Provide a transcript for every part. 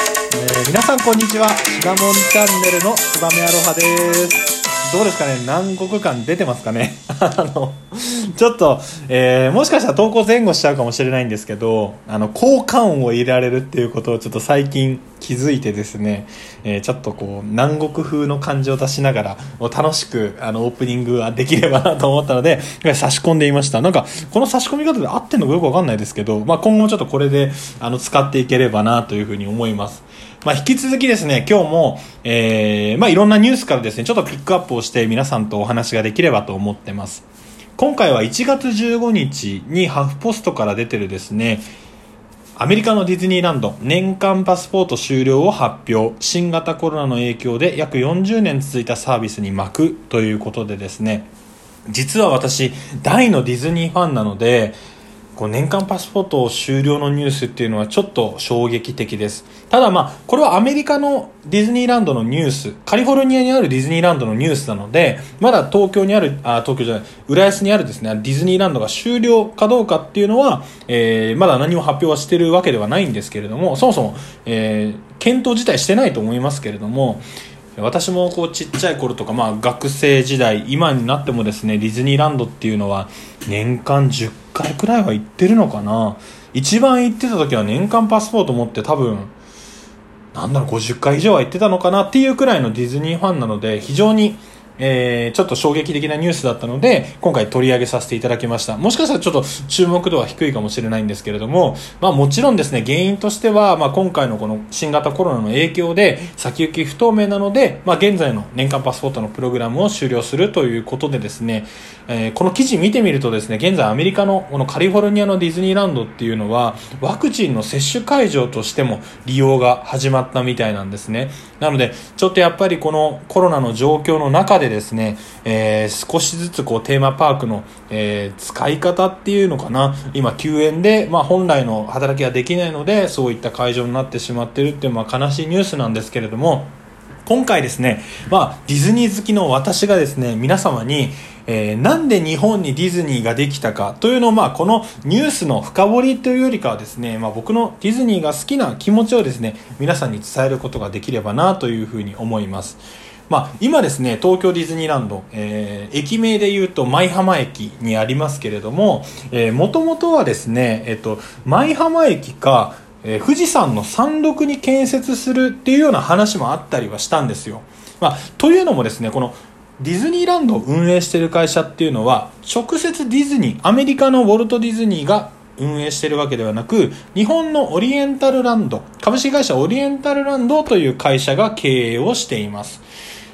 えー皆さんこんにちは。シナモンチャンネルのツバメアロハです。どうですかね？南国感出てますかね？あのちょっと、えーもしかしたら投稿前後しちゃうかもしれないんですけどあの効果音を入れられるっていうことをちょっと最近気づいてですね、えーちょっとこう南国風の感じを出しながら楽しくあのオープニングができればなと思ったので差し込んでいましたなんかこの差し込み方で合ってんのかよくわかんないですけど、まあ、今後もちょっとこれであの使っていければなというふうに思いますまあ、引き続きですね、今日も、えー、まあ、いろんなニュースからですね、ちょっとピックアップをして皆さんとお話ができればと思ってます。今回は1月15日にハフポストから出てるですね、アメリカのディズニーランド年間パスポート終了を発表。新型コロナの影響で約40年続いたサービスに巻く。ということでですね。実は私大のディズニーファンなのでこう年間パスポート終了のニュースっていうのはちょっと衝撃的です。ただまあこれはアメリカのディズニーランドのニュースカリフォルニアにあるディズニーランドのニュースなのでまだ東京にあるあ東京じゃない浦安にあるですねディズニーランドが終了かどうかっていうのは、えーまだ何も発表はしてるわけではないんですけれどもそもそも、えー検討自体してないと思いますけれども私もこうちっちゃい頃とか、まあ、学生時代今になってもですねディズニーランドっていうのは年間10回くらいは行ってるのかな。一番行ってた時は年間パスポート持って多分なんだろう50回以上は行ってたのかなっていうくらいのディズニーファンなので非常にえーちょっと衝撃的なニュースだったので今回取り上げさせていただきました。もしかしたらちょっと注目度は低いかもしれないんですけれども、まあ、もちろんですね原因としては、まあ、今回のこの新型コロナの影響で先行き不透明なので、まあ、現在の年間パスポートのプログラムを終了するということでですね、えーこの記事見てみるとですね現在アメリカのこのカリフォルニアのディズニーランドっていうのはワクチンの接種会場としても利用が始まったみたいなんですね。なのでちょっとやっぱりこのコロナの状況の中でですね、えー少しずつこうテーマパークの、えー使い方っていうのかな今休園で、まあ、本来の働きができないのでそういった会場になってしまってるっていう、まあ、悲しいニュースなんですけれども今回ですね、まあ、ディズニー好きの私がですね、皆様に、えーなんで日本にディズニーができたかというのを、まあ、このニュースの深掘りというよりかはですね、まあ、僕のディズニーが好きな気持ちをですね、皆さんに伝えることができればなというふうに思います。まあ、今ですね、東京ディズニーランド、えー駅名で言うと舞浜駅にありますけれども、えー、もともとはですね、えっと、舞浜駅か、えー富士山の山麓に建設するっていうような話もあったりはしたんですよ。まあ、というのもですね、このディズニーランドを運営している会社っていうのは、直接ディズニー、アメリカのウォルト・ディズニーが運営しているわけではなく、日本のオリエンタルランド、株式会社オリエンタルランドという会社が経営をしています。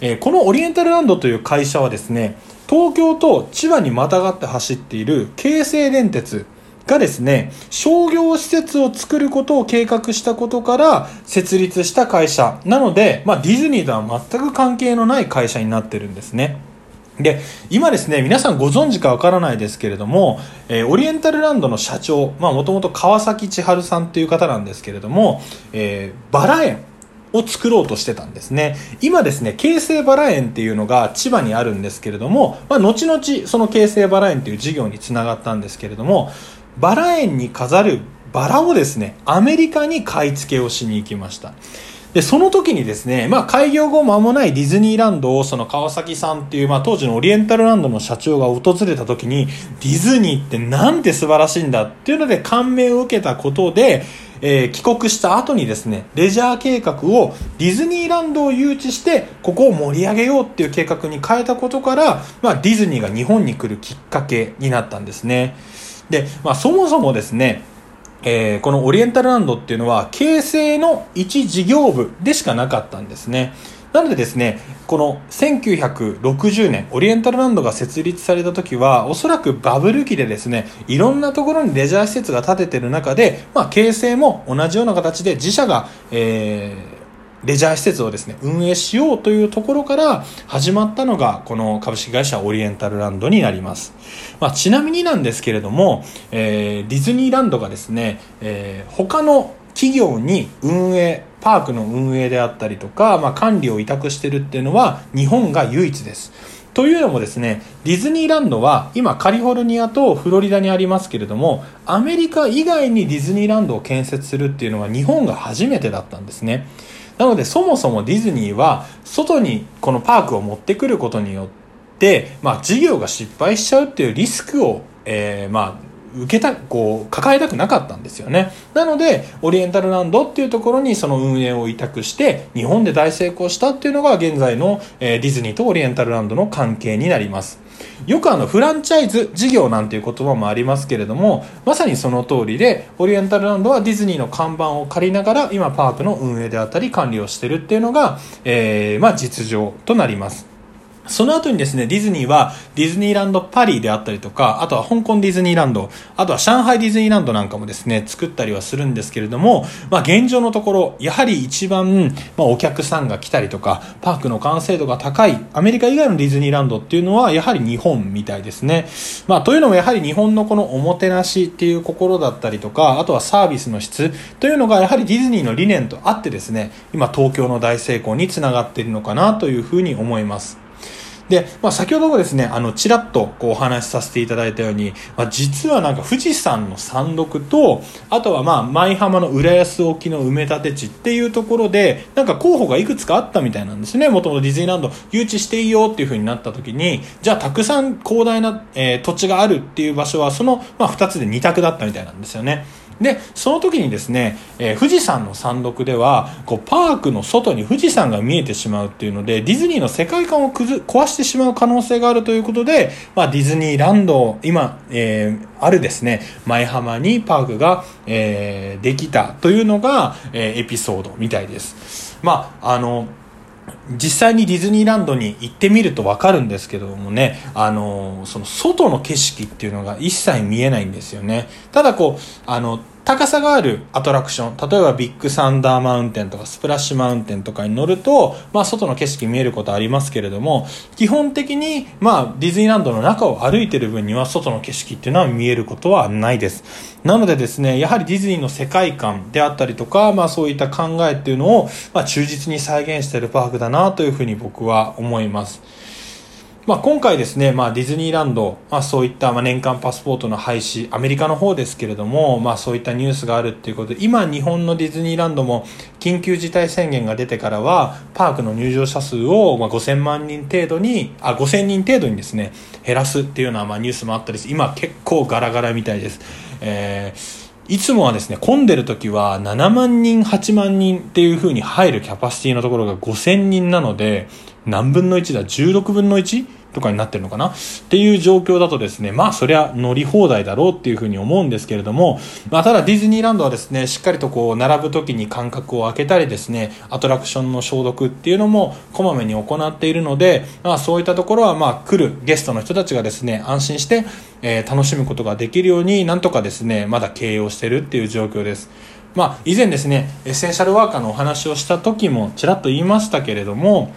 えーこのオリエンタルランドという会社はですね、東京と千葉にまたがって走っている京成電鉄がですね、商業施設を作ることを計画したことから設立した会社なので、まあ、ディズニーとは全く関係のない会社になってるんですね。で、今ですね、皆さんご存知かわからないですけれども、えーオリエンタルランドの社長、まあもともと川崎千春さんっていう方なんですけれども、えーバラ園を作ろうとしてたんですね。今ですね、京成バラ園っていうのが千葉にあるんですけれども、まあ後々その京成バラ園っていう事業につながったんですけれども、バラ園に飾るバラをですね、アメリカに買い付けをしに行きました。で、その時にですね、まあ、開業後間もないディズニーランドを、その川崎さんっていう、まあ、当時のオリエンタルランドの社長が訪れた時に、ディズニーってなんて素晴らしいんだっていうので感銘を受けたことで、えー帰国した後にですね、レジャー計画をディズニーランドを誘致して、ここを盛り上げようっていう計画に変えたことから、まあ、ディズニーが日本に来るきっかけになったんですね。で、まあ、そもそもですね、えーこのオリエンタルランドっていうのは、形成の一事業部でしかなかったんですね。なのでですね、この1960年、オリエンタルランドが設立された時は、おそらくバブル期でですね、いろんなところにレジャー施設が建ててる中で、まあ、京成も同じような形で自社が、えレジャー施設をですね、運営しようというところから始まったのが、この株式会社オリエンタルランドになります。まあ、ちなみになんですけれども、えーディズニーランドがですね、えー他の企業に運営、パークの運営であったりとか、まあ、管理を委託してるっていうのは日本が唯一です。というのもですね、ディズニーランドは今カリフォルニアとフロリダにありますけれども、アメリカ以外にディズニーランドを建設するっていうのは日本が初めてだったんですね。なのでそもそもディズニーは外にこのパークを持ってくることによって、まあ事業が失敗しちゃうっていうリスクを、えー、まあ受けた、こう、抱えたくなかったんですよね。なので、オリエンタルランドっていうところにその運営を委託して、日本で大成功したっていうのが現在の、えー、ディズニーとオリエンタルランドの関係になります。よくあの、フランチャイズ事業なんていう言葉もありますけれども、まさにその通りで、オリエンタルランドはディズニーの看板を借りながら、今パークの運営であったり管理をしてるっていうのが、えー、まあ実情となります。その後にですね、ディズニーはディズニーランドパリであったりとか、あとは香港ディズニーランド、あとは上海ディズニーランドなんかもですね、作ったりはするんですけれども、まあ現状のところ、やはり一番、まあお客さんが来たりとか、パークの完成度が高い、アメリカ以外のディズニーランドっていうのは、やはり日本みたいですね。まあというのもやはり日本のこのおもてなしっていう心だったりとか、あとはサービスの質というのがやはりディズニーの理念とあってですね、今東京の大成功につながっているのかなというふうに思います。で、まあ、先ほどもですね、あの、ちらっとこうお話しさせていただいたように、まあ、実はなんか富士山の山麓と、あとはまあ、舞浜の浦安沖の埋め立て地っていうところで、なんか候補がいくつかあったみたいなんですね。もともとディズニーランド誘致していいよっていう風になった時に、じゃあたくさん広大な、えー、土地があるっていう場所は、その、まあ、2つで2択だったみたいなんですよね。でその時にですね、えー、富士山の山麓ではこうパークの外に富士山が見えてしまうっていうのでディズニーの世界観を崩壊してしまう可能性があるということで、まあ、ディズニーランド今、えー、あるですね舞浜にパークが、えー、できたというのが、えー、エピソードみたいです。まああの実際にディズニーランドに行ってみると分かるんですけどもね、あの、その外の景色っていうのが一切見えないんですよね。ただこう、あの、高さがあるアトラクション、例えばビッグサンダーマウンテンとかスプラッシュマウンテンとかに乗ると、まあ外の景色見えることありますけれども、基本的に、まあディズニーランドの中を歩いてる分には外の景色っていうのは見えることはないです。なのでですね、やはりディズニーの世界観であったりとか、まあそういった考えっていうのを、まあ忠実に再現してるパークだなというふうに僕は思います。まあ、今回ですね、まあ、ディズニーランド、まあ、そういったま年間パスポートの廃止、アメリカの方ですけれども、まあ、そういったニュースがあるっていうことで、今日本のディズニーランドも緊急事態宣言が出てからは、パークの入場者数をま5000万人程度に、あ、5000人程度にですね、減らすっていうようなまニュースもあったりして今結構ガラガラみたいです。えーいつもはですね、混んでる時は7万人、8万人っていう風に入るキャパシティのところが5000人なので、何分の1だ ?16 分の 1? とかになってるのかな？っていう状況だとですね、まあそりゃ乗り放題だろうっていうふうに思うんですけれども、まあただディズニーランドはですね、しっかりとこう並ぶ時に間隔を空けたりですね、アトラクションの消毒っていうのもこまめに行っているので、まあそういったところはまあ来るゲストの人たちがですね、安心して、えー、楽しむことができるようになんとかですね、まだ経営をしてるっていう状況です。まあ以前ですね、エッセンシャルワーカーのお話をした時もちらっと言いましたけれども、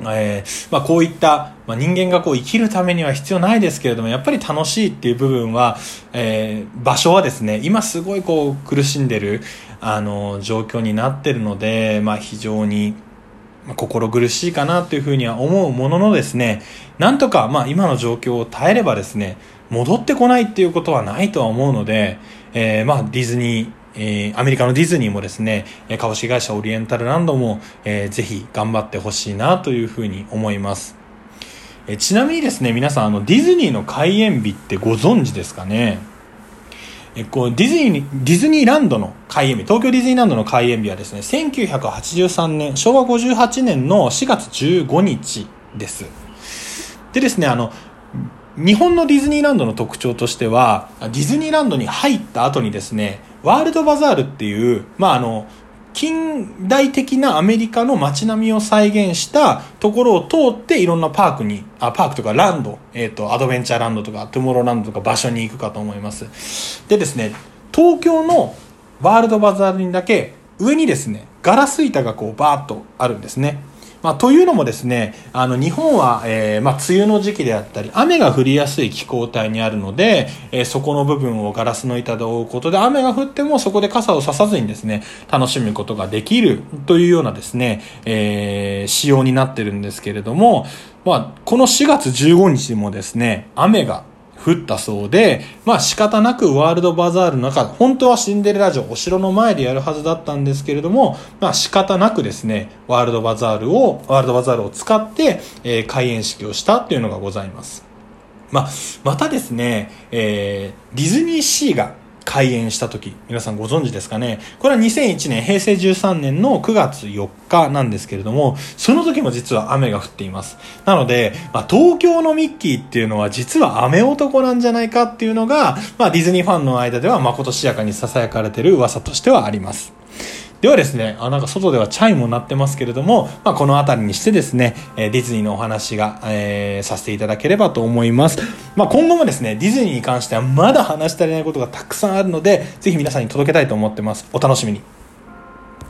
えー、まあ、こういった、まあ、人間がこう生きるためには必要ないですけれどもやっぱり楽しいっていう部分は、えー、場所はですね今すごいこう苦しんでるあの状況になってるので、まあ、非常に、心苦しいかなというふうには思うもののですねなんとか、まあ、今の状況を耐えればですね戻ってこないっていうことはないとは思うので、えー、まあ、ディズニーえー、アメリカのディズニーもですね、株式会社オリエンタルランドも、えー、ぜひ頑張ってほしいなというふうに思います。えー、ちなみにですね、皆さん、あの、ディズニーの開園日ってご存知ですかね？えこうディズニー、ディズニーランドの開園日、東京ディズニーランドの開園日はですね、1983年、昭和58年の4月15日です。でですね、あの、日本のディズニーランドの特徴としては、ディズニーランドに入った後にですね、ワールドバザールっていう、まあ、あの、近代的なアメリカの街並みを再現したところを通っていろんなパークに、あ、パークとかランド、えっ、ー、と、アドベンチャーランドとかトゥモローランドとか場所に行くかと思います。でですね、東京のワールドバザールにだけ上にですね、ガラス板がこうバーッとあるんですね。まあ、というのもですね、あの、日本は、えー、まあ、梅雨の時期であったり、雨が降りやすい気候帯にあるので、えー、そこの部分をガラスの板で覆うことで、雨が降ってもそこで傘をささずにですね、楽しむことができるというようなですね、えー、仕様になってるんですけれども、まあ、この4月15日もですね、雨が降ったそうで、まあ仕方なくワールドバザールの中、本当はシンデレラ城、お城の前でやるはずだったんですけれども、まあ仕方なくですね、ワールドバザールを、ワールドバザールを使って、えー、開園式をしたっていうのがございます。まあ、またですね、えー、ディズニーシーが開園した時、皆さんご存知ですかね？これは2001年、平成13年の9月4日なんですけれども、その時も実は雨が降っています。なので、まあ、東京のミッキーっていうのは実は雨男なんじゃないかっていうのが、まあ、ディズニーファンの間ではまことしやかに囁かれてる噂としてはあります。ではですね、あ、なんか外ではチャイムも鳴ってますけれども、まあ、この辺りにしてですね、えディズニーのお話が、えー、させていただければと思います。まあ、今後もですね、ディズニーに関してはまだ話し足りないことがたくさんあるので、ぜひ皆さんに届けたいと思ってます。お楽しみに。